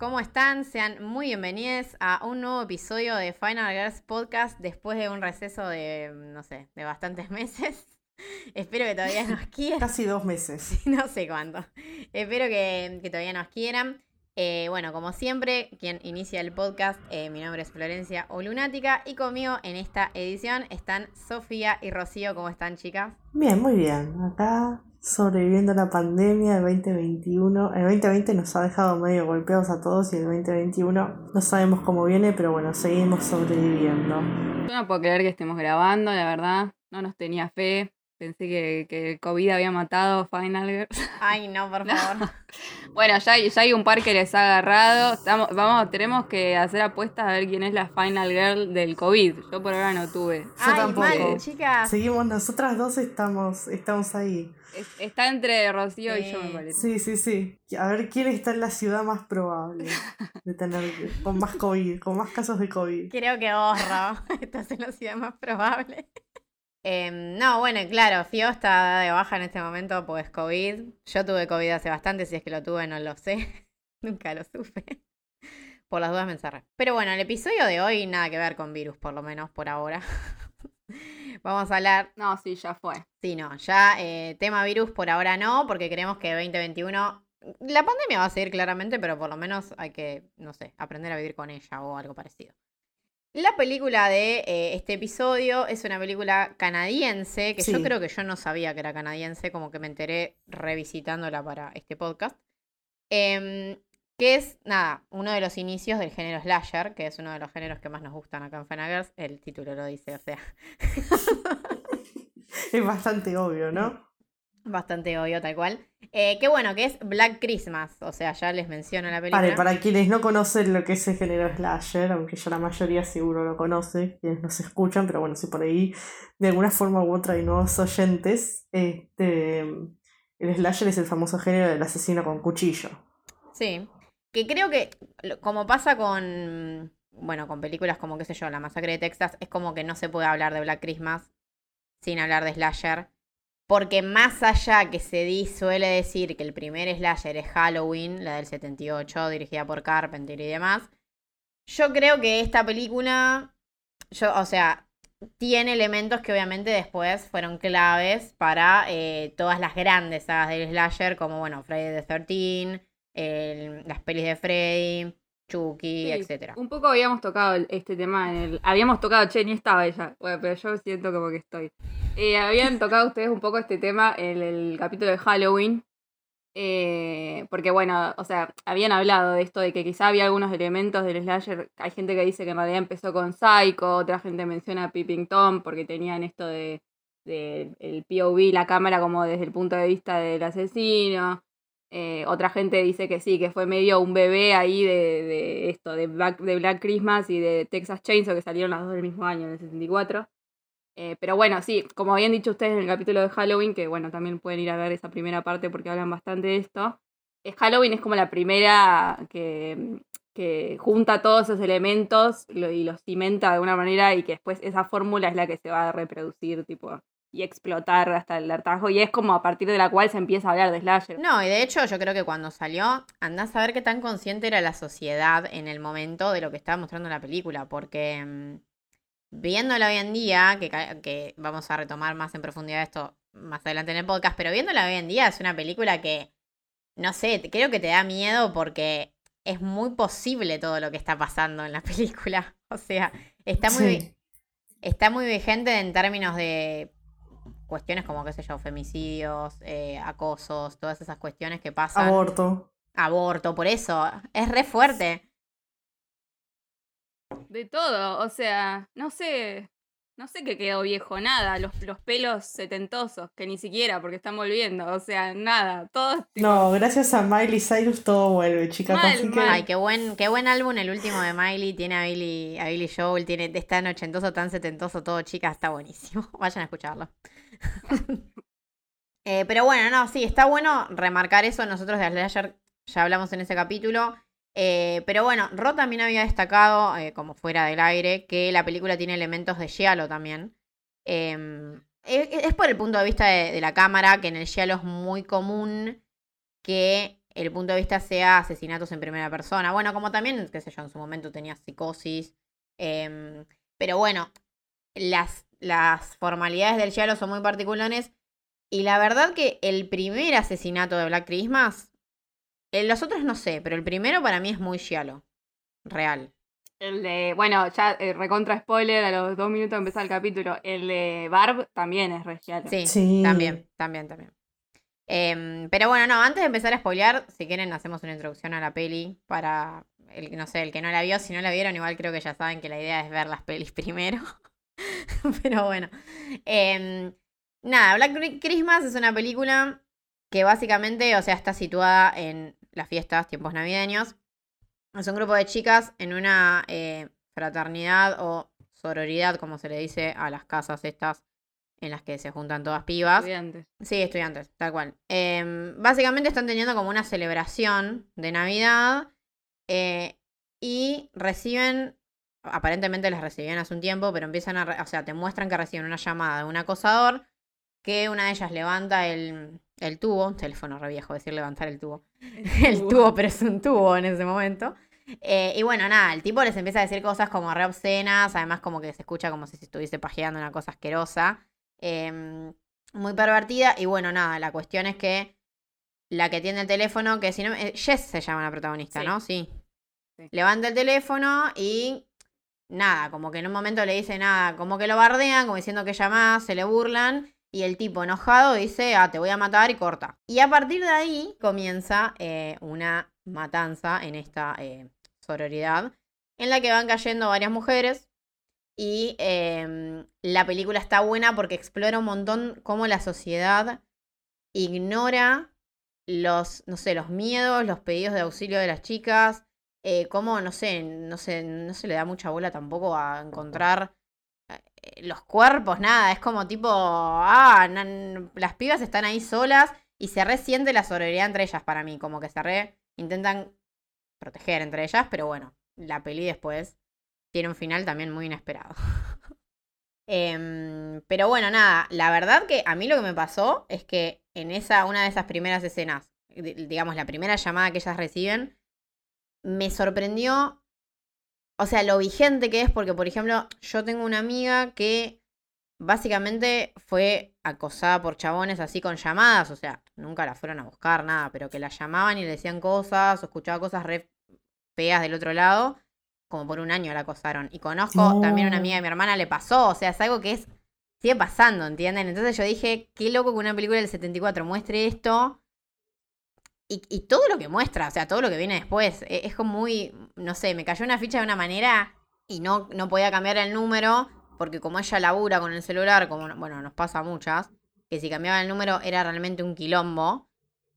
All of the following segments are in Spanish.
¿cómo están? Sean muy bienvenidos a un nuevo episodio de Final Girls Podcast después de un receso de, no sé, de bastantes meses. Espero que todavía nos quieran. Casi dos meses. no sé cuánto. Espero que, todavía nos quieran. Eh, bueno, como siempre, quien inicia el podcast, eh, mi nombre es Florencia o Lunática y conmigo en esta edición están Sofía y Rocío. ¿Cómo están, chicas? Bien, muy bien. Acá sobreviviendo la pandemia del 2021. El 2020 nos ha dejado medio golpeados a todos y el 2021 no sabemos cómo viene, pero bueno, seguimos sobreviviendo. Yo no puedo creer que estemos grabando, la verdad. No nos tenía fe. Pensé que, que el COVID había matado Final Girls. Ay, no, por favor. bueno, ya, ya hay un par que les ha agarrado. Estamos, vamos, tenemos que hacer apuestas a ver quién es la Final Girl del COVID. Yo por ahora no tuve. Yo Ay, tampoco. chicas. Seguimos, nosotras dos estamos, estamos ahí. Está entre Rocío y yo, me parece. Sí, sí, sí. A ver quién está en la ciudad más probable de tener con más COVID, con más casos de COVID. Creo que vos, estás en la ciudad más probable. Em, no, bueno, claro, Fio está de baja en este momento, pues COVID. Yo tuve COVID hace bastante, si es que lo tuve, no lo sé. Nunca lo supe. Por las dudas me encerré. Pero bueno, el episodio de hoy nada que ver con virus, por lo menos por ahora. Vamos a hablar. No, sí, ya fue. Sí, no, ya eh, tema virus por ahora no, porque creemos que 2021. La pandemia va a seguir claramente, pero por lo menos hay que, no sé, aprender a vivir con ella o algo parecido. La película de eh, este episodio es una película canadiense, que yo creo que yo no sabía que era canadiense, como que me enteré revisitándola para este podcast. Em, que es, nada, uno de los inicios del género slasher, que es uno de los géneros que más nos gustan acá en Fanagers. El título lo dice, o sea. es bastante obvio, ¿no? Bastante obvio, tal cual. Eh, qué bueno, que es Black Christmas. O sea, ya les menciono la película. Vale, para quienes no conocen lo que es el género slasher, aunque ya la mayoría seguro lo conoce, quienes nos escuchan, pero bueno, si por ahí de alguna forma u otra hay nuevos oyentes, este, el slasher es el famoso género del asesino con cuchillo. Sí, que creo que, como pasa con, bueno, con películas como, qué sé yo, La Masacre de Texas, es como que no se puede hablar de Black Christmas sin hablar de slasher porque más allá que se di, suele decir que el primer slasher es Halloween, la del 78, dirigida por Carpenter y demás, yo creo que esta película, yo, o sea, tiene elementos que obviamente después fueron claves para eh, todas las grandes sagas del slasher, como bueno, Friday the 13, las pelis de Freddy, Chucky, etcétera. Un poco habíamos tocado este tema en el. Habíamos tocado, che, ni estaba ella. Bueno, pero yo siento como que estoy. Eh, habían tocado ustedes un poco este tema en el capítulo de Halloween. Eh, porque bueno, o sea, habían hablado de esto de que quizá había algunos elementos del slasher. Hay gente que dice que en realidad empezó con Psycho, otra gente menciona Peeping Tom porque tenían esto de, de el POV, la cámara como desde el punto de vista del asesino. Eh, otra gente dice que sí, que fue medio un bebé ahí de, esto, de Black, de Black Christmas y de Texas Chainsaw, que salieron las dos del mismo año, en el 64. Eh, pero bueno, sí, como habían dicho ustedes en el capítulo de Halloween, que bueno, también pueden ir a ver esa primera parte porque hablan bastante de esto. Eh, Halloween es como la primera que, que junta todos esos elementos y los cimenta de alguna manera y que después esa fórmula es la que se va a reproducir, tipo, y explotar hasta el hartazgo. Y es como a partir de la cual se empieza a hablar de slasher. No, y de hecho yo creo que cuando salió, andás a ver qué tan consciente era la sociedad en el momento de lo que estaba mostrando la película. Porque mm, viéndola hoy en día, que, que vamos a retomar más en profundidad esto más adelante en el podcast, pero viéndola hoy en día es una película que, no sé, creo que te da miedo porque es muy posible todo lo que está pasando en la película. O sea, está muy... Está muy vigente en términos de cuestiones como, qué sé yo, femicidios, eh, acosos, todas esas cuestiones que pasan. Aborto. Aborto, por eso, es re fuerte. De todo, o sea, no sé, no sé qué quedó viejo, nada. Los, los pelos setentosos, que ni siquiera, porque están volviendo. O sea, nada. Todo. No, gracias a Miley Cyrus todo vuelve, chicas. Ay, qué buen, qué buen álbum el último de Miley. Tiene a Billy, a Billy Joel, tiene, es tan ochentoso, tan setentoso todo, chicas. Está buenísimo. Vayan a escucharlo. Eh, pero bueno, no, sí, está bueno remarcar eso. Nosotros de ayer ya hablamos en ese capítulo. Eh, pero bueno, Ro también había destacado, eh, como fuera del aire, que la película tiene elementos de Giallo también. Em, es, por el punto de vista de, la cámara, que en el Giallo es muy común que el punto de vista sea asesinatos en primera persona. Bueno, como también, qué sé yo, en su momento tenía psicosis. Em, pero bueno, las, las formalidades del giallo son muy particulares. Y la verdad que el primer asesinato de Black Christmas, en los otros no sé, pero el primero para mí es muy giallo. Real. El de, bueno, ya eh, recontra spoiler, a los dos minutos de empezar el capítulo. El de Barb también es regial. Sí, Sí. también, también, también. Em, pero bueno, no, antes de empezar a spoilear, si quieren hacemos una introducción a la peli para el no sé, el que no la vio, si no la vieron, igual creo que ya saben que la idea es ver las pelis primero. pero bueno. Em, nada, Black Christmas es una película que básicamente, o sea, está situada en las fiestas, tiempos navideños. Es un grupo de chicas en una eh, fraternidad o sororidad, como se le dice a las casas estas en las que se juntan todas pibas. Estudiantes. Sí, estudiantes, tal cual. Em, básicamente están teniendo como una celebración de Navidad eh, y reciben, aparentemente las recibían hace un tiempo, pero empiezan a, o sea, te muestran que reciben una llamada de un acosador, que una de ellas levanta el, el tubo, teléfono re viejo decir levantar el tubo, el tubo, pero es un tubo en ese momento. Eh, y bueno, nada, el tipo les empieza a decir cosas como re obscenas, además como que se escucha como si se estuviese pajeando una cosa asquerosa, em, muy pervertida. Y bueno, nada, la cuestión es que la que tiene el teléfono, que si no, eh, Jess se llama la protagonista, Sí. ¿no? Sí. Sí. Levanta el teléfono y nada, como que en un momento le dice nada, como que lo bardean, como diciendo que llama, se le burlan. Y el tipo enojado dice, ah, te voy a matar y corta. Y a partir de ahí comienza eh, una matanza en esta eh, sororidad, en la que van cayendo varias mujeres. Y em, la película está buena porque explora un montón cómo la sociedad ignora los, no sé, los miedos, los pedidos de auxilio de las chicas, eh, cómo, no sé, no sé, no se le da mucha bola tampoco a encontrar los cuerpos, nada, es como tipo, ah, las pibas están ahí solas y se resiente la sororidad entre ellas para mí, como que se re intentan proteger entre ellas, pero bueno, la peli después tiene un final también muy inesperado. Em, pero bueno, nada, la verdad que a mí lo que me pasó es que en esa, una de esas primeras escenas, di- digamos, la primera llamada que ellas reciben, me sorprendió, o sea, lo vigente que es, porque por ejemplo, yo tengo una amiga que básicamente fue acosada por chabones así con llamadas, o sea, nunca la fueron a buscar, nada, pero que la llamaban y le decían cosas, o escuchaba cosas re feas del otro lado, como por un año la acosaron. Y conozco también una amiga de mi hermana, le pasó, o sea, es algo que es, sigue pasando, ¿entienden? Entonces yo dije, qué loco que una película del 74 muestre esto. Y, y todo lo que muestra, o sea, todo lo que viene después, e- es como muy, no sé, me cayó una ficha de una manera y no, no podía cambiar el número, porque como ella labura con el celular, como, bueno, nos pasa a muchas, que si cambiaba el número era realmente un quilombo.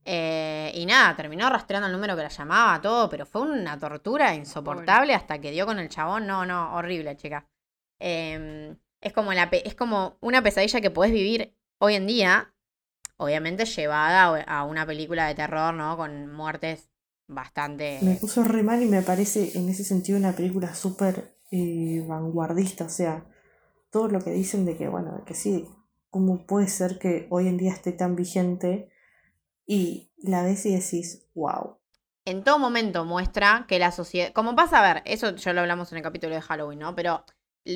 Eh, y nada, terminó rastreando el número que la llamaba, todo, pero fue una tortura insoportable hasta que dio con el chabón. No, no, horrible, chica. Eh, es, como la, es como una pesadilla que podés vivir hoy en día, obviamente llevada a una película de terror, ¿no? Con muertes bastante... Me puso re mal y me parece en ese sentido una película súper eh, vanguardista. O sea, todo lo que dicen de que, bueno, de que sí, ¿cómo puede ser que hoy en día esté tan vigente? Y la ves y decís, wow. en todo momento muestra que la sociedad. Como pasa a ver, eso ya lo hablamos en el capítulo de Halloween, ¿no? Pero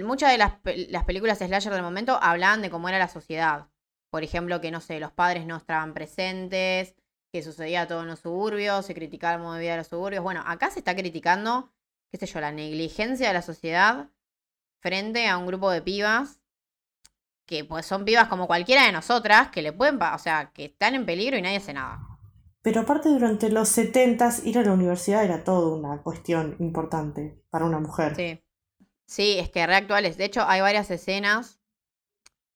muchas de las, las películas slasher del momento hablaban de cómo era la sociedad. Por ejemplo, que no sé, los padres no estaban presentes, que sucedía todo en los suburbios, se criticaba el modo de vida de los suburbios. Bueno, acá se está criticando, qué sé yo, la negligencia de la sociedad frente a un grupo de pibas que pues son pibas como cualquiera de nosotras, que le pueden, o sea, que están en peligro y nadie hace nada. Pero aparte durante los setentas ir a la universidad era toda una cuestión importante para una mujer. Sí. Sí, es que reactuales. De hecho, hay varias escenas.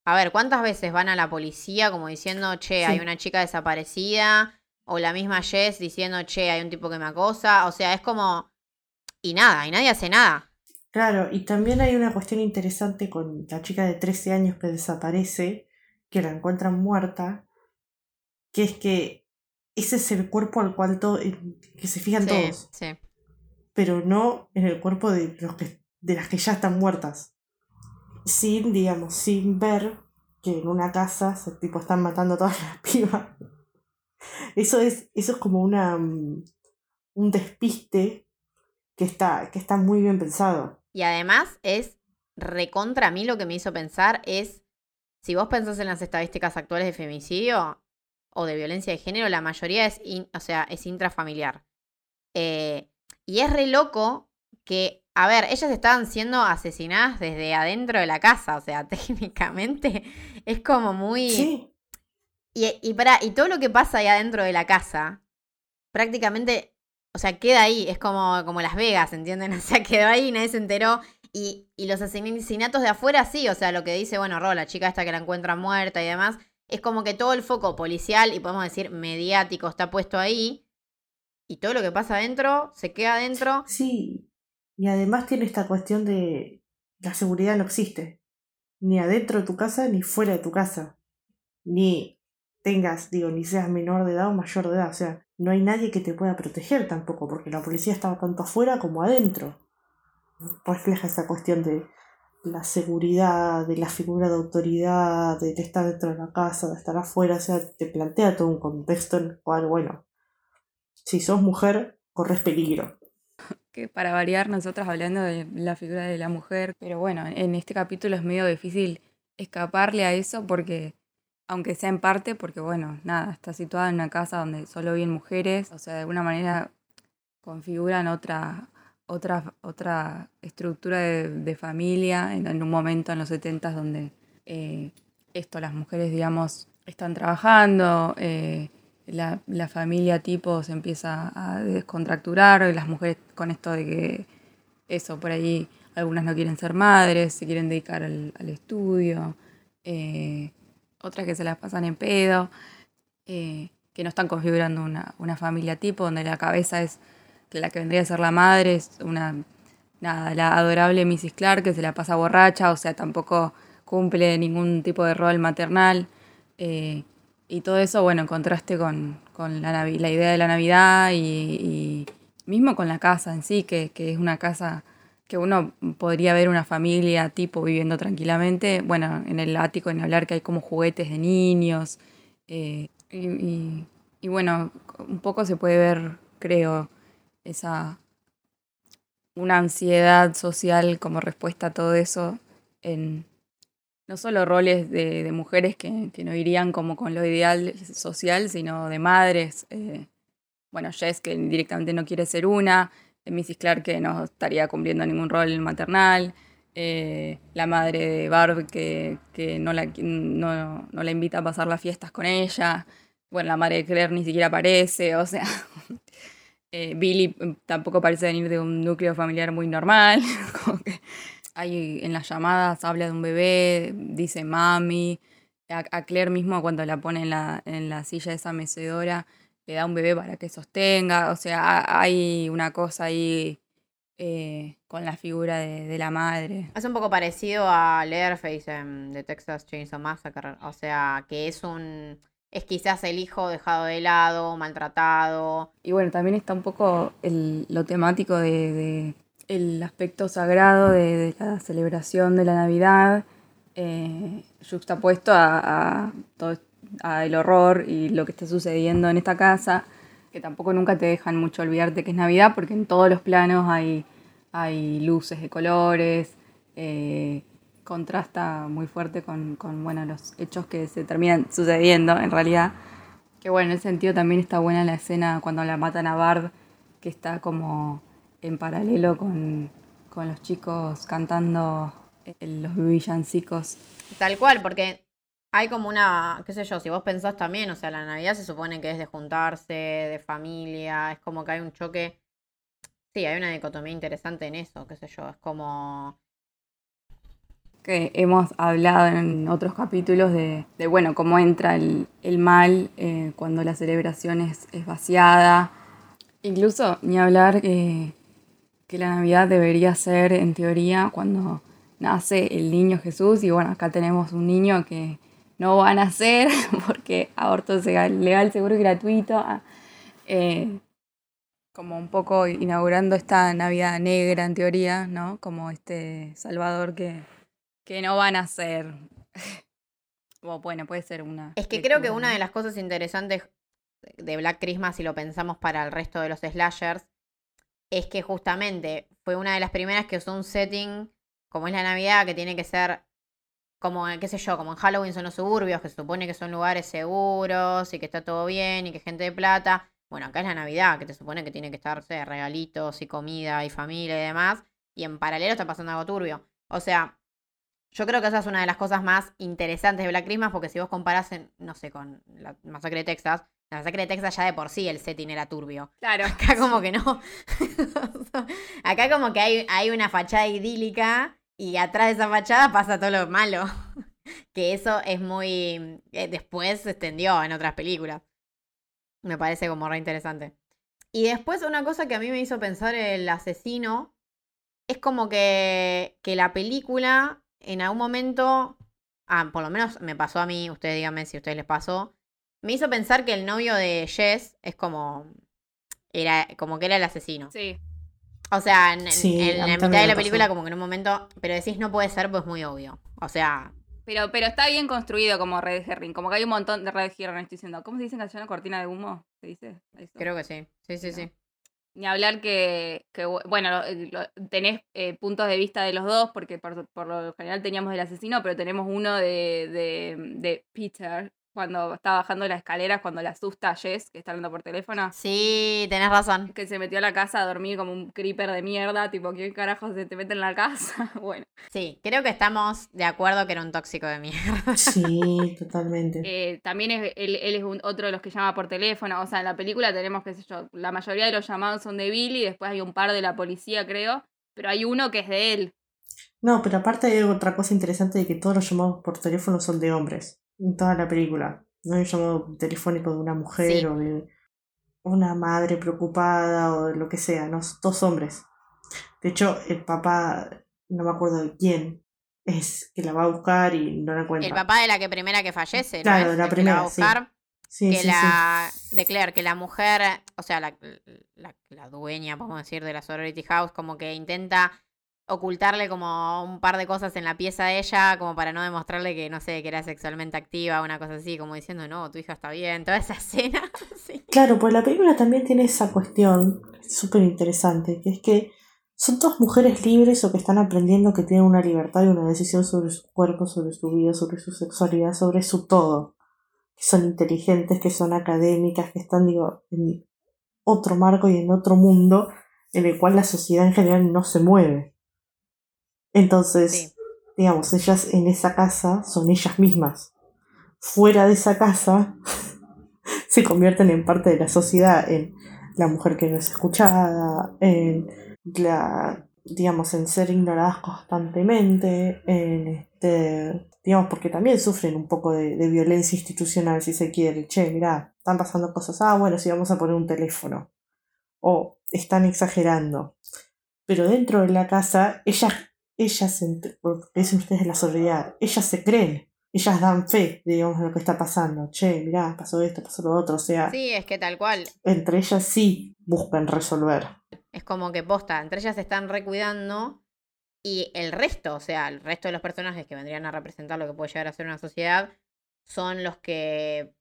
A ver, ¿cuántas veces van a la policía como diciendo, che, hay una chica desaparecida? O la misma Jess diciendo, che, hay un tipo que me acosa. O sea, es como. Y nada, y nadie hace nada. Claro, y también hay una cuestión interesante con la chica de 13 años que desaparece, que la encuentran muerta, que es que ese es el cuerpo al cual todo, que se fijan Sí, todos, sí. pero no en el cuerpo de, los que, de las que ya están muertas. Sin, digamos, sin ver que en una casa se tipo están matando a todas las pibas. Eso es, eso es como una, mm, un despiste que está, que está muy bien pensado. Y además es recontra a mí lo que me hizo pensar es, si vos pensás en las estadísticas actuales de femicidio o de violencia de género, la mayoría es, o sea, es intrafamiliar. Eh, y es re loco que, a ver, ellas estaban siendo asesinadas desde adentro de la casa, o sea, técnicamente es como muy... Sí. Y, y, para, y todo lo que pasa ahí adentro de la casa, prácticamente, o sea, queda ahí, es como, como Las Vegas, ¿entienden? O sea, quedó ahí, nadie se enteró. Y, y los asesinatos de afuera sí, o sea, lo que dice, bueno, Ro, la chica esta que la encuentra muerta y demás, es como que todo el foco policial y podemos decir mediático está puesto ahí. Y todo lo que pasa adentro se queda adentro. Sí. Y además tiene esta cuestión de la seguridad no existe. Ni adentro de tu casa ni fuera de tu casa. Ni tengas, digo, ni seas menor de edad o mayor de edad. O sea, no hay nadie que te pueda proteger tampoco, porque la policía estaba tanto afuera como adentro. Refleja esa cuestión de la seguridad, de la figura de autoridad, de, estar dentro de la casa, de estar afuera. O sea, te plantea todo un contexto en el cual, bueno, si sos mujer, corres peligro. Que para variar, nosotras hablando de la figura de la mujer, pero bueno, en este capítulo es medio difícil escaparle a eso porque aunque sea en parte porque, bueno, nada, está situada en una casa donde solo viven mujeres, o sea, de alguna manera configuran otra, otra, otra estructura de, familia en, un momento en los 70 donde eh, esto, las mujeres, digamos, están trabajando, eh, la, la, familia tipo se empieza a descontracturar, y las mujeres con esto de que eso, por ahí algunas no quieren ser madres, se quieren dedicar al, al estudio. Eh, otras que se las pasan en pedo, eh, que no están configurando una, familia tipo, donde la cabeza es la que vendría a ser la madre, es una, nada, la adorable Mrs. Clark que se la pasa borracha, o sea, tampoco cumple ningún tipo de rol maternal. Eh, y todo eso, bueno, en contraste con, la, la, idea de la Navidad y, mismo con la casa en sí, que, que es una casa que uno podría ver una familia tipo viviendo tranquilamente, bueno, en el ático, en hablar que hay como juguetes de niños, eh, y, bueno, un poco se puede ver, creo, esa una ansiedad social como respuesta a todo eso en no solo roles de, mujeres que, no irían como con lo ideal social, sino de madres. Eh, bueno, Jess que directamente no quiere ser una, Mrs. Clark que no estaría cumpliendo ningún rol maternal, eh, la madre de Barb que, no, la, no, la invita a pasar las fiestas con ella, bueno, la madre de Claire ni siquiera aparece, o sea, eh, Billy tampoco parece venir de un núcleo familiar muy normal, hay en las llamadas habla de un bebé, dice mami, a, Claire mismo cuando la pone en la, en la silla de esa mecedora, le da un bebé para que sostenga, o sea, hay una cosa ahí eh, con la figura de, la madre. Es un poco parecido a Leatherface de Texas Chainsaw Massacre, o sea, que es un... Es quizás el hijo dejado de lado, maltratado. Y bueno, también está un poco el, lo temático de, el aspecto sagrado de, la celebración de la Navidad, eh, a, a todo el horror y lo que está sucediendo en esta casa, que tampoco nunca te dejan mucho olvidarte que es Navidad, porque en todos los planos hay, hay luces de colores, eh, contrasta muy fuerte con, bueno, los hechos que se terminan sucediendo en realidad. Que bueno, en ese sentido también está buena la escena cuando la matan a Bard, que está como en paralelo con, con los chicos cantando los villancicos. Tal cual, porque hay como una, qué sé yo, si vos pensás también, o sea, la Navidad se supone que es de juntarse, de familia, es como que hay un choque. Sí, hay una dicotomía interesante en eso, qué sé yo, es como... Que hemos hablado en otros capítulos de, de bueno, cómo entra el, mal eh, cuando la celebración es, vaciada. Incluso, ni hablar eh, que la Navidad debería ser, en teoría, cuando nace el niño Jesús. Y bueno, acá tenemos un niño que no van a hacer porque aborto legal, seguro y gratuito. Ah, eh, como un poco inaugurando esta Navidad negra en teoría, ¿no? Como este Salvador que, que no van a hacer. bueno, puede ser una. Es que creo que una de las cosas interesantes de Black Christmas, si lo pensamos para el resto de los slashers, es que justamente fue una de las primeras que usó un setting como es la Navidad, que tiene que ser como, qué sé yo, como en Halloween son los suburbios, que se supone que son lugares seguros y que está todo bien y que gente de plata. Bueno, acá es la Navidad, que te supone que tiene que estar, regalitos y comida y familia y demás. Y en paralelo está pasando algo turbio. O sea, yo creo que esa es una de las cosas más interesantes de Black Christmas, porque si vos comparás, no sé, con la masacre de Texas, la masacre de Texas ya de por sí el setting era turbio. Claro. Acá como que no. Acá como que hay, hay una fachada idílica y atrás de esa fachada pasa todo lo malo. que eso es muy... Eh, después se extendió en otras películas. Me parece como re interesante. Y después una cosa que a mí me hizo pensar el asesino es como que, que la película en algún momento, ah, por lo menos me pasó a mí, ustedes díganme si a ustedes les pasó, me hizo pensar que el novio de Jess es como, era, como que era el asesino. Sí. O sea, en, la mitad de la película como que en un momento, pero decís no puede ser, pues muy obvio. O sea... Pero, pero está bien construido como Red Herring, como que hay un montón de Red Herring, estoy diciendo. ¿Cómo se dice en castellano? ¿Cortina de humo? ¿Se dice? Creo que sí, sí, sí, sí. Ni hablar que, que bueno, tenés eh, puntos de vista de los dos, porque por, por, lo general teníamos el asesino, pero tenemos uno de, de, de Peter, cuando está bajando las escaleras, cuando le asusta a Jess, que está hablando por teléfono. Sí, tenés razón. Que se metió a la casa a dormir como un creeper de mierda, tipo, ¿qué carajo se te mete en la casa? bueno. Sí, creo que estamos de acuerdo que era un tóxico de mierda. Sí, totalmente. Eh, también es, él, es otro de los que llama por teléfono. O sea, en la película tenemos, qué sé yo, la mayoría de los llamados son de Billy, después hay un par de la policía, creo, pero hay uno que es de él. No, pero aparte hay otra cosa interesante de que todos los llamados por teléfono son de hombres en toda la película. No hay llamado telefónico de una mujer o de una madre preocupada o de lo que sea, no, dos hombres. De hecho, el papá, no me acuerdo de quién, es que la va a buscar y no la encuentra. El papá de la que primera que fallece, claro, la primera, va a buscar. Sí. que la de Claire, que la mujer, o sea, la, la, la dueña, podemos decir, de la sorority house, como que intenta ocultarle como un par de cosas en la pieza de ella, como para no demostrarle que, no sé, que era sexualmente activa, una cosa así, como diciendo, no, tu hija está bien, toda esa escena. Claro, pues la película también tiene esa cuestión súper interesante, que es que son dos mujeres libres o que están aprendiendo que tienen una libertad y una decisión sobre su cuerpo, sobre su vida, sobre su sexualidad, sobre su todo. Que son inteligentes, que son académicas, que están, digo, en otro marco y en otro mundo en el cual la sociedad en general no se mueve. Entonces, digamos, ellas en esa casa son ellas mismas. Fuera de esa casa se convierten en parte de la sociedad, en la mujer que no es escuchada, en la digamos en ser ignoradas constantemente, en este digamos porque también sufren un poco de, de violencia institucional si se quiere, che, mirá, están pasando cosas, ah bueno, si vamos a poner un teléfono. O están exagerando. Pero dentro de la casa, ellas ellas, dicen ustedes de la solidaridad, ellas se creen, ellas dan fe, digamos, de lo que está pasando. Che, mirá, pasó esto, pasó lo otro, o sea. Sí, es que tal cual. Entre ellas sí buscan resolver. Es como que posta, entre ellas se están recuidando y el resto, o sea, el resto de los personajes que vendrían a representar lo que puede llegar a ser una sociedad, son los que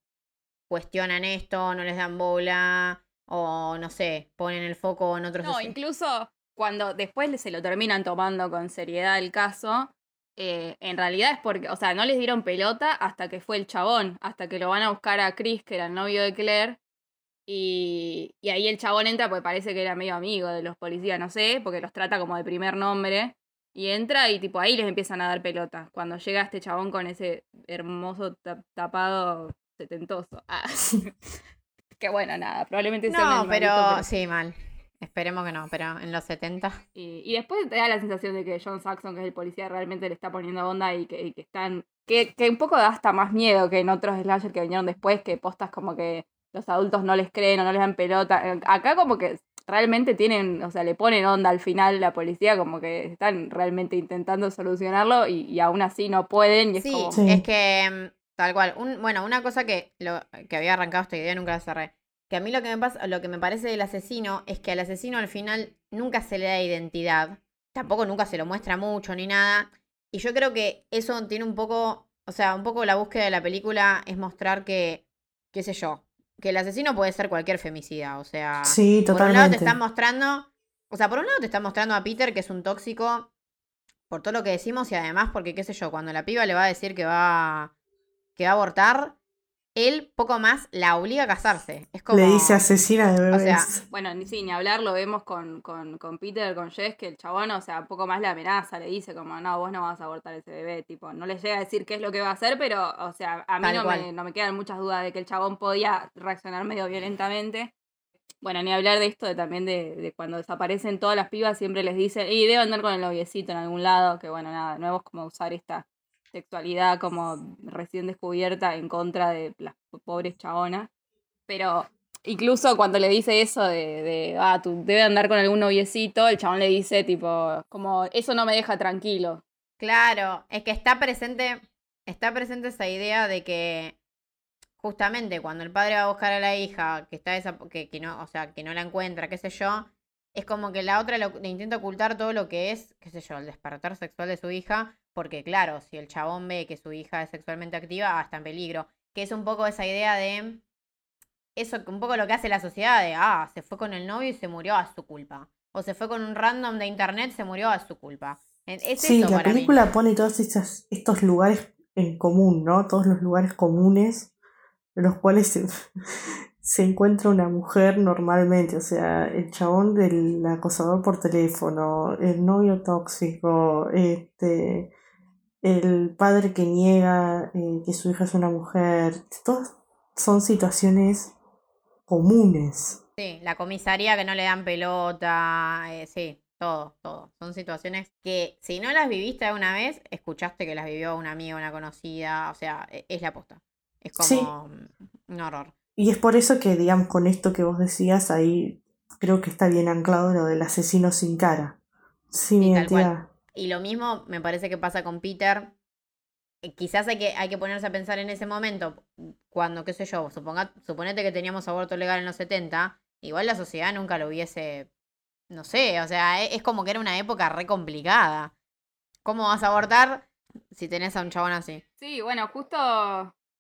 cuestionan esto, no les dan bola, o no sé, ponen el foco en otros. No, incluso cuando después se lo terminan tomando con seriedad el caso, eh, en realidad es porque, o sea, no les dieron pelota hasta que fue el chabón, hasta que lo van a buscar a Chris, que era el novio de Claire, y, y ahí el chabón entra porque parece que era medio amigo de los policías, no sé, porque los trata como de primer nombre, y entra y tipo ahí les empiezan a dar pelota, cuando llega este chabón con ese hermoso tapado setentoso. Ah. que bueno, nada, probablemente sea No, pero sí, mal. Esperemos que no, pero en los 70. Y, y, después te da la sensación de que John Saxon, que es el policía, realmente le está poniendo onda y que, que están. Que, que, un poco da hasta más miedo que en otros slasher que vinieron después, que postas como que los adultos no les creen o no les dan pelota. Acá como que realmente tienen, o sea, le ponen onda al final la policía, como que están realmente intentando solucionarlo y, y aún así no pueden. Y es sí, es que mm, tal cual. Un, bueno, una cosa que, lo, que había arrancado esta idea nunca la cerré que a mí lo que me pasa, lo que me parece del asesino es que al asesino al final nunca se le da identidad, tampoco nunca se lo muestra mucho ni nada, y yo creo que eso tiene un poco, o sea, un poco la búsqueda de la película es mostrar que, qué sé yo, que el asesino puede ser cualquier femicida. O sea, Sí, por un lado te totalmente. están mostrando, o sea, por un lado te están mostrando a Peter que es un tóxico por todo lo que decimos y además porque, qué sé yo, cuando la piba le va a decir que va, que va a abortar, él poco más la obliga a casarse. Es como... Le dice asesina de O bebés. sea, Bueno, ni sí, ni hablar, lo vemos con, con, con Peter, con Jess, que el chabón, o sea, poco más le amenaza, le dice como, no, vos no vas a abortar ese bebé, tipo, no le llega a decir qué es lo que va a hacer, pero, o sea, a mí no me, no me quedan muchas dudas de que el chabón podía reaccionar medio violentamente. Bueno, ni hablar de esto de también de, de cuando desaparecen todas las pibas, siempre les dicen, y debe andar con el noviecito en algún lado, que bueno, nada, nuevo es como usar esta sexualidad como recién descubierta en contra de las pobres chabonas. Pero incluso cuando le dice eso de, de ah, tú debe andar con algún noviecito, el chabón le dice tipo, como, eso no me deja tranquilo. Claro, es que está presente, está presente esa idea de que justamente cuando el padre va a buscar a la hija, que está esa, que, que no, o sea, que no la encuentra, qué sé yo, es como que la otra le intenta ocultar todo lo que es, qué sé yo, el despertar sexual de su hija, porque claro, si el chabón ve que su hija es sexualmente activa, ah, está en peligro. Que es un poco esa idea de eso, un poco lo que hace la sociedad de, ah, se fue con el novio y se murió a su culpa. O se fue con un random de internet, se murió a su culpa. Es es Sí, eso la para mí. película pone todos estos, estos lugares en común, ¿no? Todos los lugares comunes en los cuales se, se encuentra una mujer normalmente. O sea, el chabón del acosador por teléfono, el novio tóxico, este, el padre que niega eh, que su hija es una mujer. Todas son situaciones comunes. Sí, la comisaría que no le dan pelota, eh, sí, todo, todo. Son situaciones que si no las viviste alguna vez, escuchaste que las vivió una amiga, una conocida, o sea, e- es la aposta. Es como Sí. un horror. Y es por eso que, digamos, con esto que vos decías, ahí creo que está bien anclado lo del asesino sin cara, sin Sí, identidad. Y lo mismo me parece que pasa con Peter. Eh, Quizás hay que, hay que ponerse a pensar en ese momento, cuando, qué sé yo, suponga, suponete que teníamos aborto legal en los 70, igual la sociedad nunca lo hubiese, no sé, o sea, e- es como que era una época re complicada. ¿Cómo vas a abortar si tenés a un chabón así? Sí, bueno, justo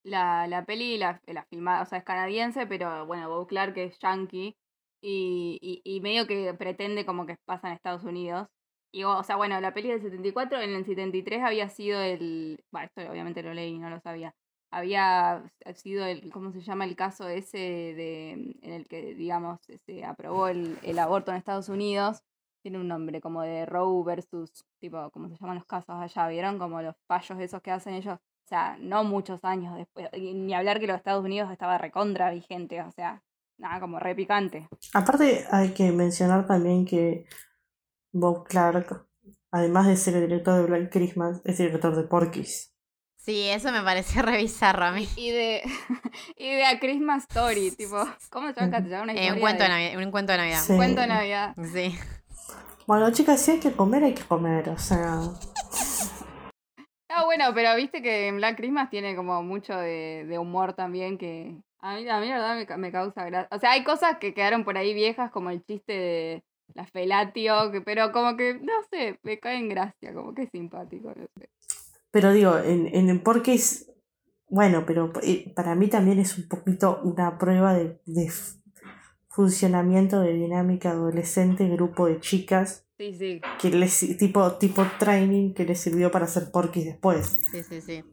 la, la peli, la, la filmada, o sea, es canadiense, pero bueno, Bob Clark es yankee y, y, y medio que pretende como que pasa en Estados Unidos. Y, o sea, bueno, la peli del 74, en el 73 había sido el. Bueno, esto obviamente lo leí, no lo sabía. Había sido el. ¿Cómo se llama el caso ese de en el que, digamos, se aprobó el, el aborto en Estados Unidos? Tiene un nombre como de Roe versus. Tipo, ¿cómo se llaman los casos allá? ¿Vieron? Como los fallos esos que hacen ellos. O sea, no muchos años después. y Ni hablar que los Estados Unidos estaba recontra vigente. O sea, nada, como re picante. Aparte, hay que mencionar también que Bob Clark, además de ser el director de Black Christmas, es director de Porky's. Sí, eso me pareció re bizarro a mí. Y de, y de A Christmas Story, tipo, ¿cómo se llama? Una Eh, historia un, cuento de de- Navidad, un cuento de Navidad. Sí. un cuento de Navidad. Sí. Bueno, chicas, si hay que comer, hay que comer, o sea. Ah, bueno, pero viste que en Black Christmas tiene como mucho de, de humor también que a mí, a mí la verdad me, me causa gracia. O sea, hay cosas que quedaron por ahí viejas como el chiste de la felatio, que, pero como que, no sé, me cae en gracia, como que es simpático, no sé. Pero digo, en, en Porky's, bueno, pero eh, para mí también es un poquito una prueba de, de funcionamiento de dinámica adolescente, grupo de chicas, Sí, sí. que les, tipo, tipo training que les sirvió para hacer Porky's después. Sí, sí, sí.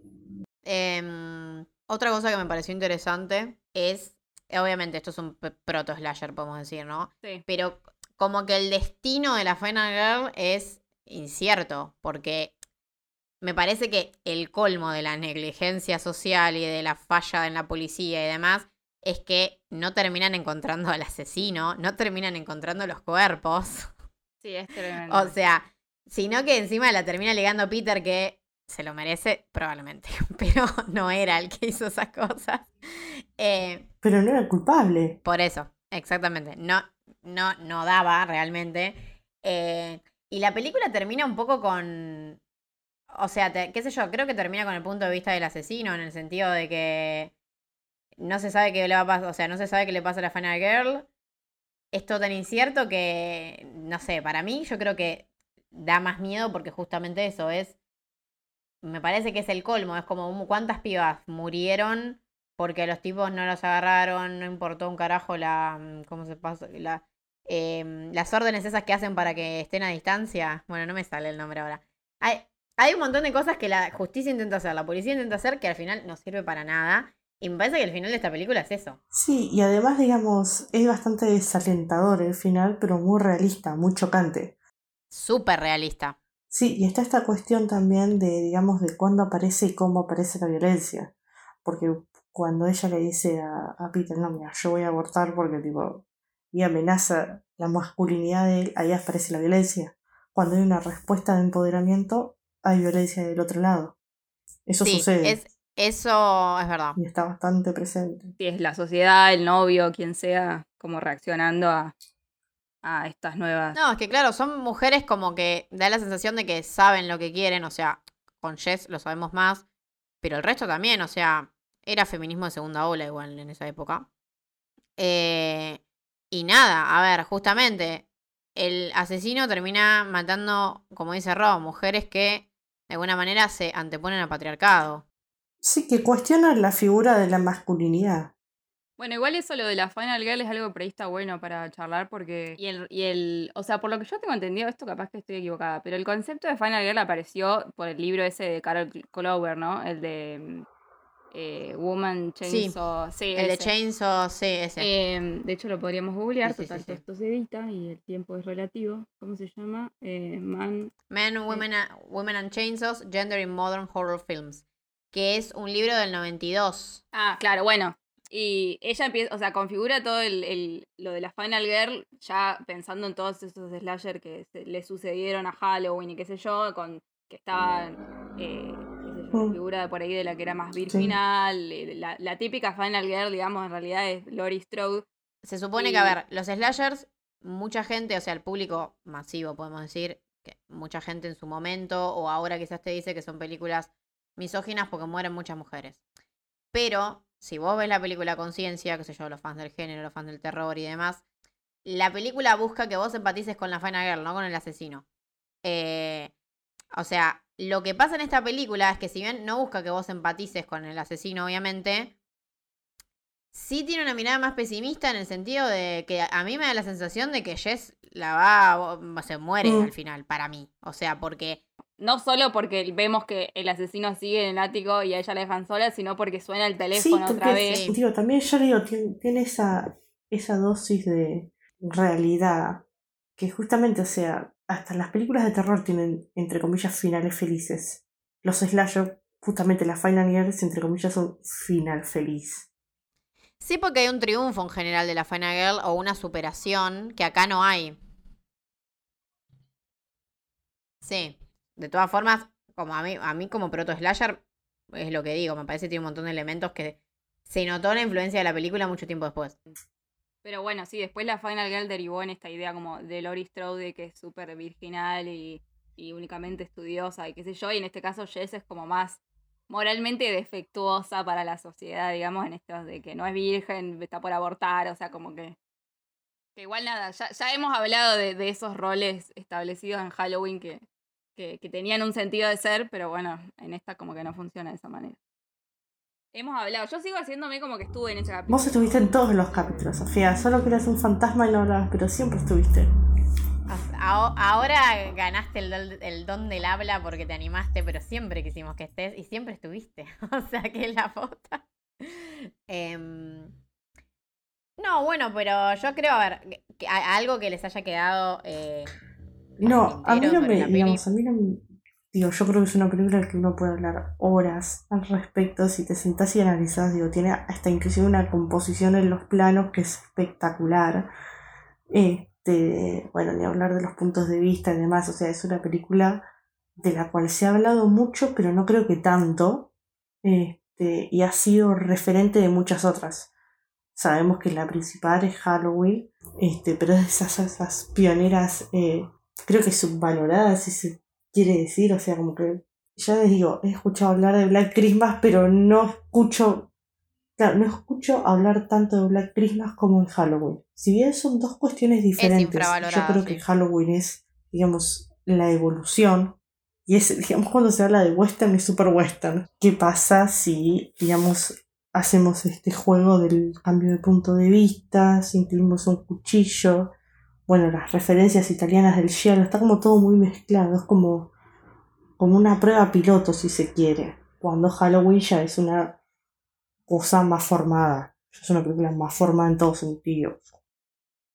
Em, otra cosa que me pareció interesante es, obviamente esto es un proto-slasher, podemos decir, ¿no? Sí. Pero como que el destino de la Final Girl es incierto, porque me parece que el colmo de la negligencia social y de la falla en la policía y demás es que no terminan encontrando al asesino, no terminan encontrando los cuerpos. Sí, es tremendo. O sea, sino que encima la termina ligando Peter que se lo merece, probablemente, pero no era el que hizo esas cosas. Eh, Pero no era culpable. por eso, exactamente. No, no, no daba realmente. Eh, y la película termina un poco con. O sea, qué sé yo, creo que termina con el punto de vista del asesino, en el sentido de que no se sabe qué le va a pasar, o sea, no se sabe qué le pasa a la Final Girl. Es todo tan incierto que, no sé, para mí yo creo que da más miedo porque justamente eso es, me parece que es el colmo, es como um, cuántas pibas murieron porque los tipos no los agarraron, no importó un carajo la. mm, ¿Cómo se pasa? La, em, las órdenes esas que hacen para que estén a distancia. Bueno, no me sale el nombre ahora. Hay, hay un montón de cosas que la justicia intenta hacer, la policía intenta hacer que al final no sirve para nada. Y me parece que el final de esta película es eso. Sí, y además, digamos, es bastante desalentador el final, pero muy realista, muy chocante. Súper realista. Sí, y está esta cuestión también de, digamos, de cuándo aparece y cómo aparece la violencia. Porque cuando ella le dice a, a Peter, no, mira, yo voy a abortar porque, tipo, y amenaza la masculinidad de él, ahí aparece la violencia. Cuando hay una respuesta de empoderamiento, hay violencia del otro lado. Eso sí, sucede. es, eso es verdad. Y está bastante presente. Si es la sociedad, el novio, quien sea, como reaccionando a, a estas nuevas. No, es que claro, son mujeres como que da la sensación de que saben lo que quieren, o sea, con Jess lo sabemos más, pero el resto también, o sea, era feminismo de segunda ola igual en esa época. Eh, y nada, a ver, justamente, el asesino termina matando, como dice Rob, mujeres que de alguna manera se anteponen al patriarcado. Sí, que cuestiona la figura de la masculinidad. Bueno, igual eso lo de la Final Girl es algo está bueno para charlar porque... Y el, y el, o sea, por lo que yo tengo entendido, esto capaz que estoy equivocada, pero el concepto de Final Girl apareció por el libro ese de Carol Clover, ¿no? El de mm, eh, Woman Chainsaw. Sí, El de. Chainsaw, sí, ese. Eh, de hecho, lo podríamos googlear, Sí, total, sí. esto se edita y el tiempo es relativo. ¿Cómo se llama? Eh, Man... Men, Women, a- Women and Chainsaws, Gender in Modern Horror Films, que es un libro del 92. Ah, claro, bueno. Y ella empieza, o sea, configura todo el, el- lo de la Final Girl, ya pensando en todos esos slasher que se- le sucedieron a Halloween y qué sé yo, con que estaban, qué Mm. figura de por ahí de la que era más virginal, eh, la, la típica Final Girl, digamos, en realidad es Laurie Strode. Se supone Y- que, a ver, los slashers, mucha gente, o sea, el público masivo, podemos decir, que mucha gente en su momento, o ahora quizás te dice que son películas misóginas porque mueren muchas mujeres. Pero, si vos ves la película Conciencia, que sé yo, los fans del género, los fans del terror y demás, la película busca que vos empatices con la Final Girl, no con el asesino. Eh, o sea, lo que pasa en esta película es que si bien no busca que vos empatices con el asesino, obviamente, sí tiene una mirada más pesimista en el sentido de que a mí me da la sensación de que Jess la va, se muere Mm. al final, para mí. O sea, porque No solo porque vemos que el asesino sigue en el ático y a ella la dejan sola, sino porque suena el Sí, teléfono otra porque, vez. Sí. digo, también yo digo, tiene, tiene esa, esa dosis de realidad que justamente, o sea, hasta las películas de terror tienen, entre comillas, finales felices. Los slasher, justamente las Final Girls, entre comillas, son final feliz. sí porque hay un triunfo en general de la Final Girl o una superación que acá no hay. Sí. De todas formas, como a mí, a mí como proto slasher, es lo que digo, me parece que tiene un montón de elementos que se notó la influencia de la película mucho tiempo después. Pero bueno, sí, después la Final Girl derivó en esta idea como de Laurie Strode que es súper virginal y, y únicamente estudiosa y qué sé yo, y en este caso Jess es como más moralmente defectuosa para la sociedad, digamos, en estos de que no es virgen, está por abortar, o sea, como que... Que igual nada, ya, ya hemos hablado de, de esos roles establecidos en Halloween que, que, que tenían un sentido de ser, pero bueno, en esta como que no funciona de esa manera. Hemos hablado, yo sigo haciéndome como que estuve en ese capítulo. Vos estuviste en todos los capítulos, Sofía, solo que eras un fantasma y no hablabas, pero siempre estuviste. Ahora ganaste el, don- el don del habla porque te animaste, pero siempre quisimos que estés y siempre estuviste. O sea que es la foto. Em, no, bueno, pero yo creo, a ver, que- a- algo que les haya quedado. eh, No, a mí no me, digamos, a mí no me- Digo, yo creo que es una película que uno puede hablar horas al respecto si te sentás y analizás, digo, tiene hasta inclusive una composición en los planos que es espectacular. Este, bueno, ni hablar de los puntos de vista y demás, o sea, es una película de la cual se ha hablado mucho, pero no creo que tanto, este, y ha sido referente de muchas otras. Sabemos que la principal es Halloween, este, pero es de esas, esas pioneras, eh, creo que subvaloradas, si se quiere decir, o sea, como que, ya les digo, he escuchado hablar de Black Christmas, pero no escucho, claro, no escucho hablar tanto de Black Christmas como en Halloween. Si bien son dos cuestiones diferentes, yo creo que Halloween es, digamos, la evolución. Y es, digamos, cuando se habla de western y super western, ¿qué pasa si, digamos, hacemos este juego del cambio de punto de vista, sentimos un cuchillo, bueno, las referencias italianas del cielo, está como todo muy mezclado, es como, como una prueba piloto si se quiere, cuando Halloween ya es una cosa más formada, es una película más formada en todos sentidos.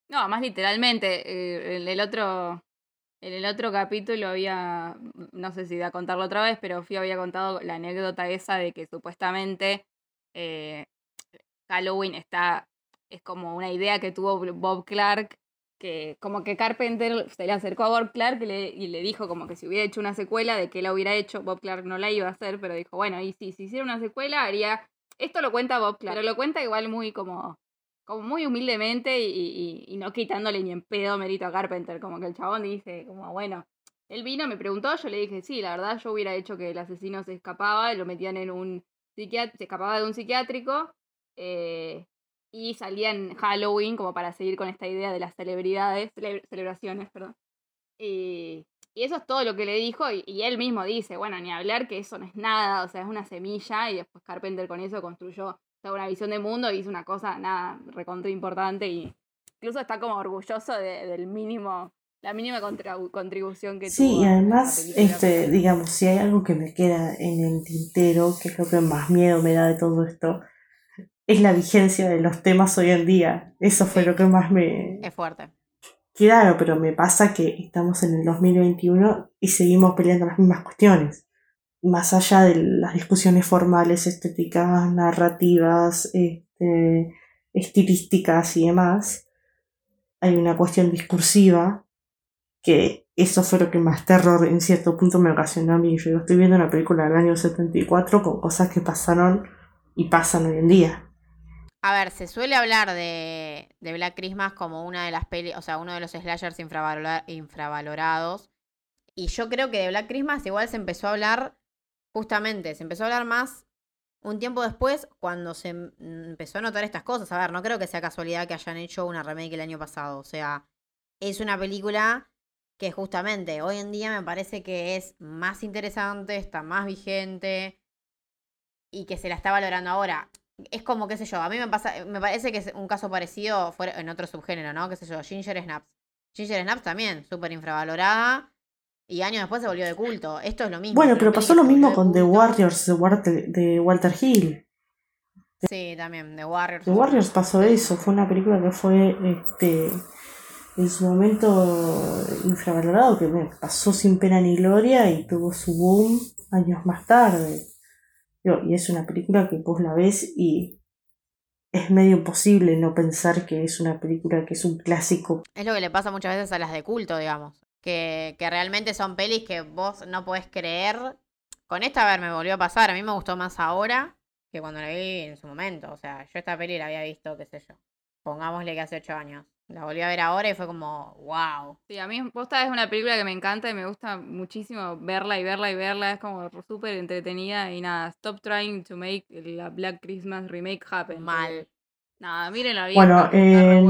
No, más literalmente, eh, el otro en el otro capítulo había, no sé si da a contarlo otra vez, pero Fio había contado la anécdota esa de que supuestamente eh, Halloween está, es como una idea que tuvo Bob Clark, que como que Carpenter se le acercó a Bob Clark y le, y le dijo como que si hubiera hecho una secuela, de que la hubiera hecho, Bob Clark no la iba a hacer, pero dijo, bueno, y si, si hiciera una secuela haría, esto lo cuenta Bob Clark, pero lo cuenta igual muy como como muy humildemente y, y, no quitándole ni en pedo mérito a Carpenter, como que el chabón dice, como bueno, él vino, me preguntó, yo le dije, sí, la verdad yo hubiera hecho que el asesino se escapaba, lo metían en un psiquiátrico, se escapaba de un psiquiátrico eh, y salía en Halloween como para seguir con esta idea de las celebridades, celebraciones, perdón. Y, y, eso es todo lo que le dijo y, y, él mismo dice, bueno, ni hablar que eso no es nada, o sea, es una semilla y después Carpenter con eso construyó una visión de mundo y hizo una cosa, nada, recontra importante y incluso está como orgulloso del mínimo, la mínima contribución que sí, tuvo. Sí, y además, este, digamos, si hay algo que me queda en el tintero, que es lo que más miedo me da de todo esto, es la vigencia de los temas hoy en día. Eso fue lo que más me... Es fuerte. Claro, pero me pasa que estamos en el 2021 y seguimos peleando las mismas cuestiones más allá de las discusiones formales, estéticas, narrativas, este, estilísticas y demás, hay una cuestión discursiva que eso fue lo que más terror en cierto punto me ocasionó a mí. Yo estoy viendo una película del año 74 con cosas que pasaron y pasan hoy en día. A ver, se suele hablar de, Black Christmas como una de las pelis, o sea, uno de los slashers infravalorados. Y yo creo que de Black Christmas igual se empezó a hablar justamente se empezó a hablar más un tiempo después cuando se em, empezó a notar estas cosas. A ver, no creo que sea casualidad que hayan hecho una remake el año pasado. O sea, es una película que justamente hoy en día me parece que es más interesante, está más vigente y que se la está valorando ahora. Es como, qué sé yo, a mí me pasa, me parece que es un caso parecido fuera, en otro subgénero, ¿no? Qué sé yo, Ginger Snaps. Ginger Snaps también, súper infravalorada y años después se volvió de culto. Esto es lo mismo. Bueno, pero pasó lo mismo con The Warriors de Walter Hill. Sí, también, The Warriors. The Warriors pasó eso. Fue una película que fue este en su momento infravalorado, que pasó sin pena ni gloria y tuvo su boom años más tarde. Y es una película que vos la ves y es medio imposible no pensar que es una película que es un clásico. Es lo que le pasa muchas veces a las de culto, digamos que, que realmente son pelis que vos no podés creer. Con esta, a ver, me volvió a pasar. A mí me gustó más ahora que cuando la vi en su momento. O sea, yo esta peli la había visto, qué sé yo. Pongámosle que hace ocho años. La volví a ver ahora y fue como, wow. Sí, a mí Posta es una película que me encanta y me gusta muchísimo verla y verla y verla. Es como súper entretenida y nada, stop trying to make la Black Christmas remake happen. Mal. Nada, miren la Bueno, eh,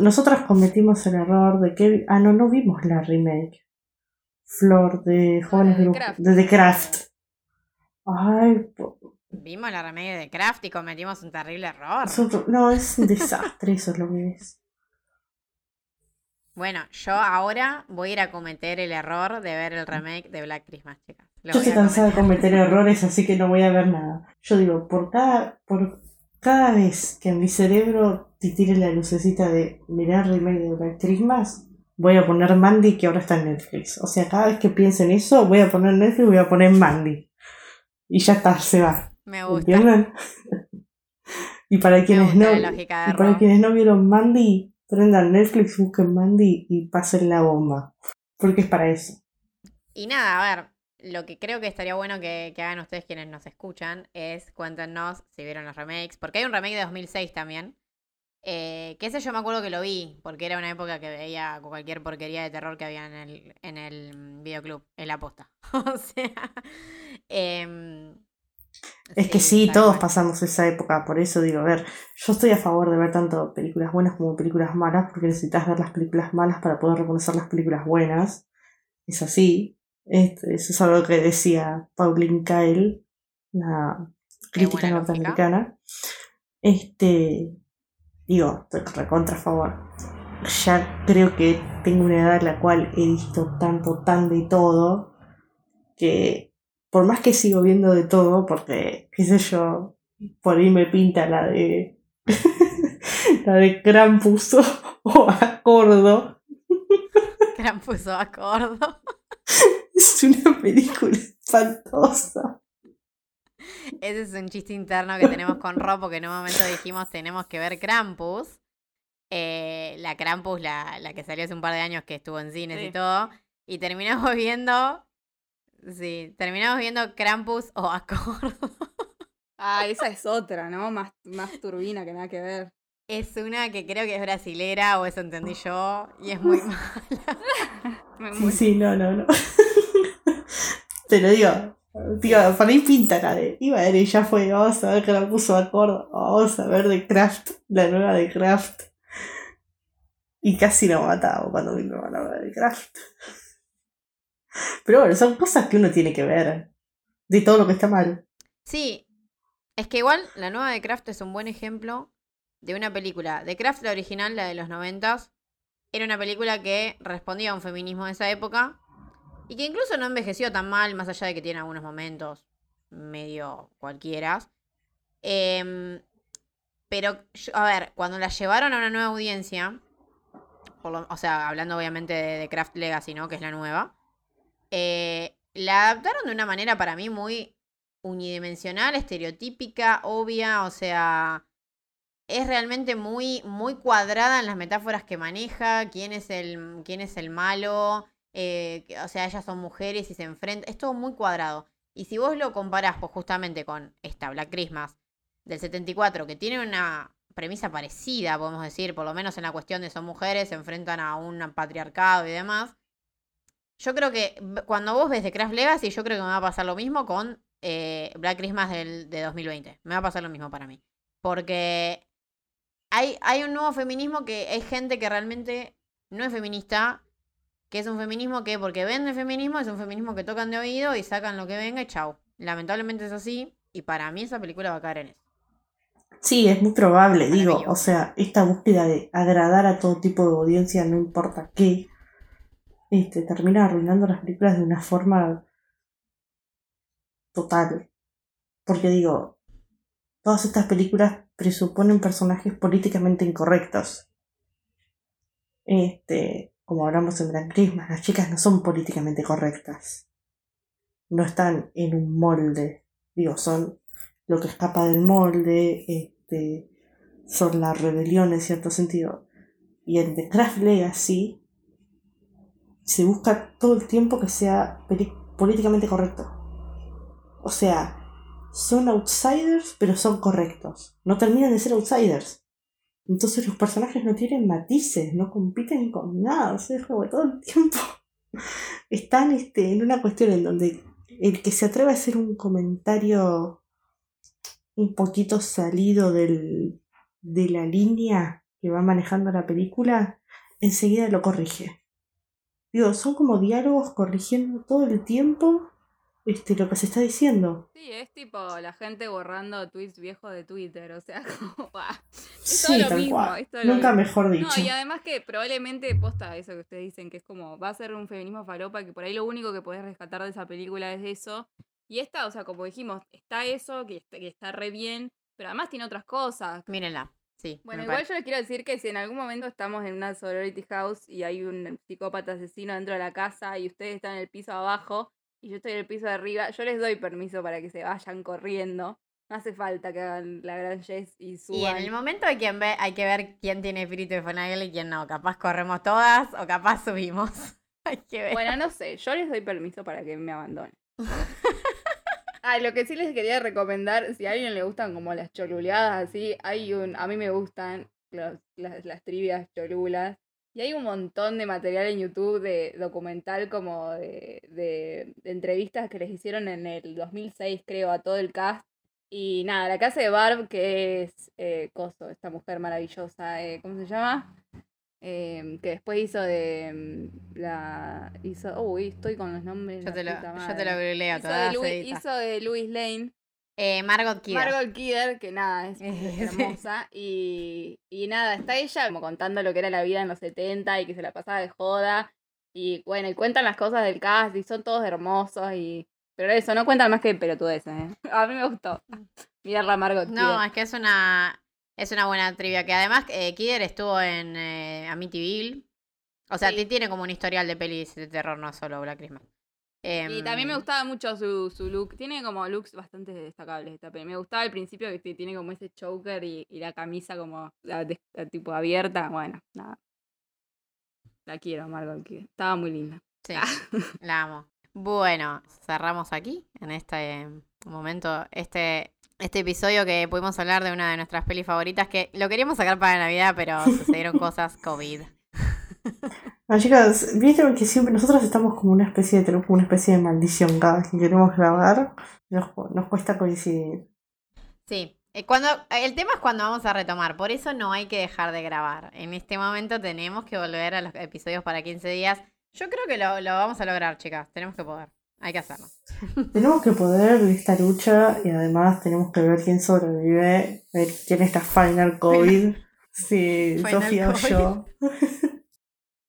nosotros cometimos el error de que. Ah, no, no vimos la remake. Flor de Jóvenes de, The Craft. Ay, Vimos la remake de Craft y cometimos un terrible error. no, es un desastre, eso es lo que es. Bueno, yo ahora voy a ir a cometer el error de ver el remake de Black Christmas, chicas. yo estoy cansada de cometer errores, así que no voy a ver nada. Yo digo, por cada, por cada vez que mi cerebro te tire la lucecita de mirar remake de Black Christmas, voy a poner Mandy que ahora está en Netflix. O sea, cada vez que piense en eso, voy a poner Netflix y voy a poner Mandy. Y ya está, se va. Me gusta. ¿Entienden? y para quienes no, y para quienes no vieron Mandy, prendan Netflix, busquen Mandy y pasen la bomba. Porque es para eso. Y nada, a ver, lo que creo que estaría bueno que, hagan ustedes quienes nos escuchan es cuéntenos si vieron los remakes, porque hay un remake de 2006 también. Eh, que ese yo me acuerdo que lo vi, porque era una época que veía cualquier porquería de terror que había en el, en el videoclub, en la posta. o sea. Em, es que sí, todos pasamos esa época, por eso digo, a ver, yo estoy a favor de ver tanto películas buenas como películas malas, porque necesitas ver las películas malas para poder reconocer las películas buenas. Es así. Este, eso es algo que decía Pauline Kael, una crítica norteamericana. Este, digo, estoy recontra a favor. Ya creo que tengo una edad en la cual he visto tanto, tan de todo, que por más que sigo viendo de todo, porque, qué sé yo, por ahí me pinta la de. la de Krampus o, o Acordo. Krampus o Acordo. es una película espantosa. Ese es un chiste interno que tenemos con Rob, porque en un momento dijimos tenemos que ver Krampus. Eh, la Krampus, la, la, que salió hace un par de años que estuvo en cines y todo. Y terminamos viendo. Sí, terminamos viendo Krampus o Acordo. Ah, esa es otra, ¿no? Más, más turbina que nada que ver. Es una que creo que es brasilera, o eso entendí yo, y es muy mala. sí, sí, no, no, no. Pero digo, digo, para ahí pinta la de. Y bueno, ya fue, vamos a ver que la puso. Vamos a ver de Craft, la nueva de Craft. Y casi lo mataba cuando vino la nueva de Craft. Pero bueno, son cosas que uno tiene que ver. De todo lo que está mal. Sí. Es que igual la nueva de Craft es un buen ejemplo de una película. De Craft, la original, la de los noventas, era una película que respondía a un feminismo de esa época y que incluso no envejeció tan mal, más allá de que tiene algunos momentos medio cualquiera. Em, pero, a ver, cuando la llevaron a una nueva audiencia, o sea, hablando obviamente de, de, Craft Legacy, ¿no? Que es la nueva, eh, la adaptaron de una manera para mí muy unidimensional, estereotípica, obvia, o sea, es realmente muy, muy cuadrada en las metáforas que maneja, quién es el, quién es el malo, eh, o sea, ellas son mujeres y se enfrentan, es todo muy cuadrado. Y si vos lo comparás pues, justamente con esta Black Christmas del 74, que tiene una premisa parecida, podemos decir, por lo menos en la cuestión de son mujeres, se enfrentan a un patriarcado y demás. Yo creo que cuando vos ves The Craft Legacy, yo creo que me va a pasar lo mismo con eh, Black Christmas del, de 2020. Me va a pasar lo mismo para mí. Porque hay, hay un nuevo feminismo que hay gente que realmente no es feminista, que es un feminismo que porque vende feminismo es un feminismo que tocan de oído y sacan lo que venga y chau. Lamentablemente es así y para mí esa película va a caer en eso. Sí, es muy probable, digo, o sea, esta búsqueda de agradar a todo tipo de audiencia, no importa qué, este, termina arruinando las películas de una forma total. Porque digo, todas estas películas presuponen personajes políticamente incorrectos. Este, como hablamos en Gran Christmas, las chicas no son políticamente correctas. No están en un molde. Digo, son lo que escapa del molde, este, son la rebelión en cierto sentido. Y en The Craft Legacy se busca todo el tiempo que sea políticamente correcto. O sea, son outsiders, pero son correctos. No terminan de ser outsiders. Entonces los personajes no tienen matices, no compiten con nada. O sea, es como todo el tiempo están este, en una cuestión en donde el que se atreve a hacer un comentario un poquito salido del, de la línea que va manejando la película, enseguida lo corrige. Digo, son como diálogos corrigiendo todo el tiempo este, lo que se está diciendo. Sí, es tipo la gente borrando tweets viejos de Twitter, o sea, como, es todo lo mismo. Nunca mejor dicho. No, y además que probablemente posta eso que ustedes dicen, que es como, va a ser un feminismo falopa, que por ahí lo único que podés rescatar de esa película es eso. Y esta, o sea, como dijimos, está eso, que está, que está re bien, pero además tiene otras cosas. Mírenla. Sí, bueno, igual yo les quiero decir que si en algún momento estamos en una sorority house y hay un psicópata asesino dentro de la casa y ustedes están en el piso abajo, y yo estoy en el piso de arriba, yo les doy permiso para que se vayan corriendo. No hace falta que hagan la gran Jess y suban. Y en el momento hay, quien ve, hay que ver quién tiene espíritu de Fonagle y quién no. Capaz corremos todas o capaz subimos. hay que ver. Bueno, no sé. Yo les doy permiso para que me abandonen. ah, lo que sí les quería recomendar, si a alguien le gustan como las choluleadas así, hay un. A mí me gustan las, las trivias cholulas. Y hay un montón de material en YouTube de documental como de, de, entrevistas que les hicieron en el 2006, creo, a todo el cast. Y nada, la casa de Barb, que es eh, Coso, esta mujer maravillosa, eh, ¿cómo se llama? Em, que después hizo de mm, la hizo uy estoy con los nombres yo te lo yo te lo hizo de, Louis, hizo de Louis Lane Eh, Margot Kidder. Margot Kidder, que nada, es hermosa. Y, y nada, está ella como contando lo que era la vida en los 70 y que se la pasaba de joda. Y bueno, y cuentan las cosas del cast y son todos hermosos. y Pero eso, no cuentan más que pelotudeces. ¿eh? A mí me gustó mirarla a Margot No, Kidder. es que es una, es una buena trivia. Que además eh, Kidder estuvo en eh, Amityville. O sea, Sí. ti- tiene como un historial de pelis de terror, no solo Black Christmas. Y también me Em, gustaba mucho su, su look. Tiene como looks bastante destacables esta peli. Me gustaba al principio que tiene como ese choker y, y la camisa como la de- la tipo abierta. Bueno, nada. La quiero, Margot Kidder. Estaba muy linda. Sí, la amo. Bueno, cerramos aquí, en este momento, este, este episodio que pudimos hablar de una de nuestras pelis favoritas, que lo queríamos sacar para Navidad, pero sucedieron cosas COVID. Ah, chicas, vieron que siempre nosotros estamos como una especie de, como una especie de maldición cada vez que queremos grabar. Nos, nos cuesta coincidir. Sí, eh, cuando, el tema es cuando vamos a retomar, por eso no hay que dejar de grabar. En este momento tenemos que volver a los episodios para 15 días. Yo creo que lo, lo vamos a lograr, chicas, tenemos que poder, hay que hacerlo. Tenemos que poder de esta lucha y además tenemos que ver quién sobrevive, ver quién está final COVID. Si Final Sofía o yo.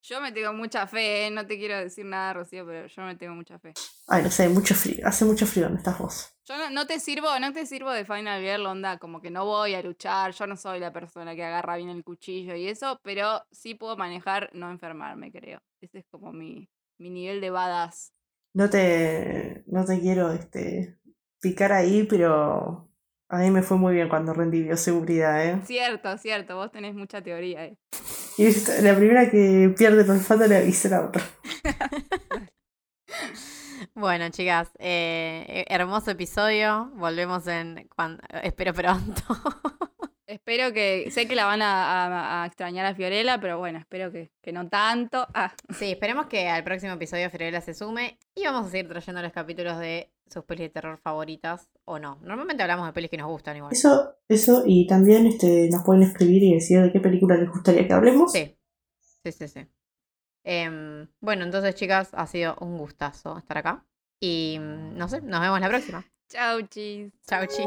Yo me tengo mucha fe, ¿eh? no te quiero decir nada, Rocío, pero yo me tengo mucha fe. Ay, no sé, mucho frío. Hace mucho frío donde estás vos. Yo no, no te sirvo, no te sirvo de Final Girl, onda, como que no voy a luchar, yo no soy la persona que agarra bien el cuchillo y eso, pero sí puedo manejar no enfermarme, creo. Ese es como mi, mi nivel de badass. No te, no te quiero este, picar ahí, pero a mí me fue muy bien cuando rendí bioseguridad, ¿eh? Cierto, cierto, vos tenés mucha teoría. eh. Y la primera que pierde el olfato le avisa a la otra. Bueno, chicas, eh, hermoso episodio. Volvemos en. cuan- espero pronto. Espero que, sé que la van a, a- a extrañar a Fiorella, pero bueno, espero que, que no tanto. Ah, sí, esperemos que al próximo episodio Fiorella se sume y vamos a seguir trayendo los capítulos de sus pelis de terror favoritas o no. Normalmente hablamos de pelis que nos gustan igual. Eso, eso, y también este, nos pueden escribir y decir de qué película les gustaría que hablemos. Sí, sí, sí, sí. Em, bueno, entonces, chicas, ha sido un gustazo estar acá. Y mm, no sé, nos vemos la próxima. chau, chis. Chao, chis.